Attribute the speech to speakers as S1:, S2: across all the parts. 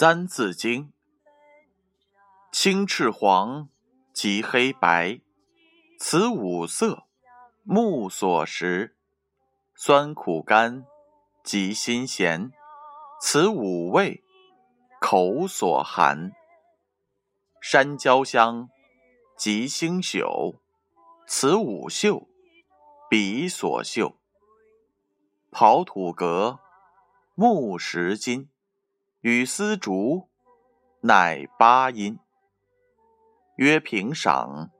S1: 三字经：青赤黄，及黑白，此五色，目所识；酸苦甘，及辛咸，此五味，口所含。山椒香，及星宿，此五嗅，鼻所嗅。刨土革，木石金。与丝竹，乃八音。曰平赏，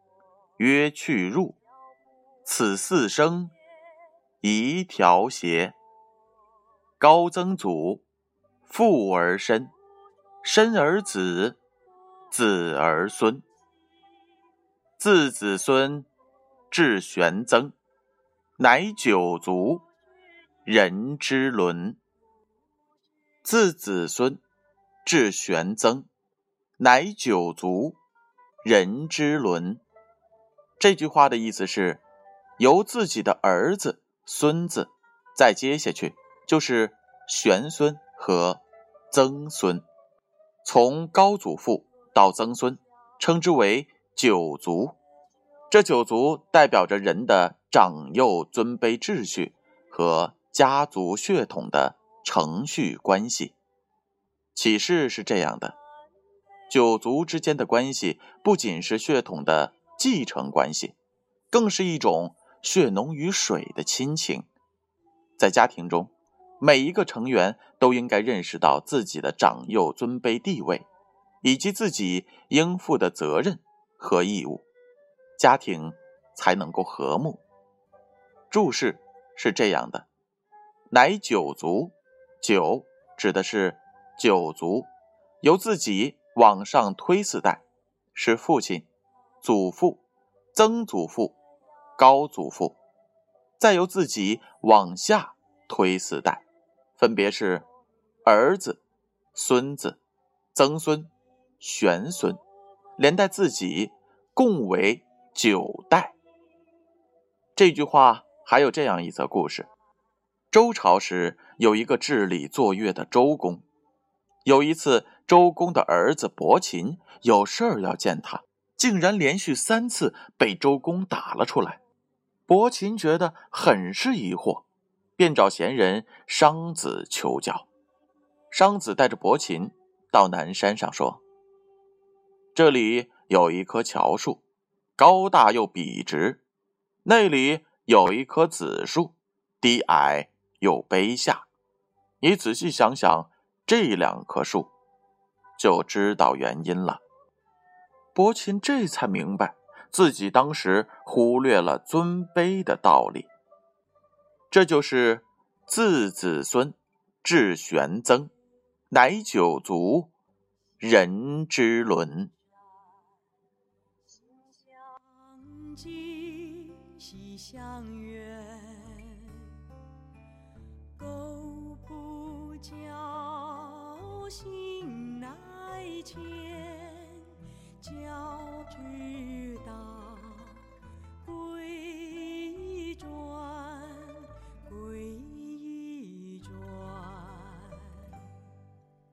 S1: 曰去入，此四声，宜调谐。高曾祖，父而身，身而子，子而孙，自子孙至玄曾，乃九族，人之伦。自子孙至玄曾，乃九族，人之伦。这句话的意思是，由自己的儿子、孙子，再接下去就是玄孙和曾孙，从高祖父到曾孙，称之为九族。这九族代表着人的长幼尊卑秩序和家族血统的。程序关系，启示是这样的：九族之间的关系不仅是血统的继承关系，更是一种血浓于水的亲情。在家庭中，每一个成员都应该认识到自己的长幼尊卑地位，以及自己应负的责任和义务，家庭才能够和睦。注释是这样的：乃九族。九指的是九族，由自己往上推四代，是父亲、祖父、曾祖父、高祖父，再由自己往下推四代，分别是儿子、孙子、曾孙、玄孙，连带自己，共为九代。这句话还有这样一则故事。周朝时有一个治理作乐的周公，有一次周公的儿子伯禽有事儿要见他，竟然连续三次被周公打了出来。伯禽觉得很是疑惑，便找贤人商子求教。商子带着伯禽到南山上说：“这里有一棵乔树，高大又笔直；那里有一棵紫树，低矮。”又卑下，你仔细想想这两棵树，就知道原因了。伯禽这才明白自己当时忽略了尊卑的道理。这就是自子孙至玄曾，乃九族，人之伦。心乃狗不叫醒。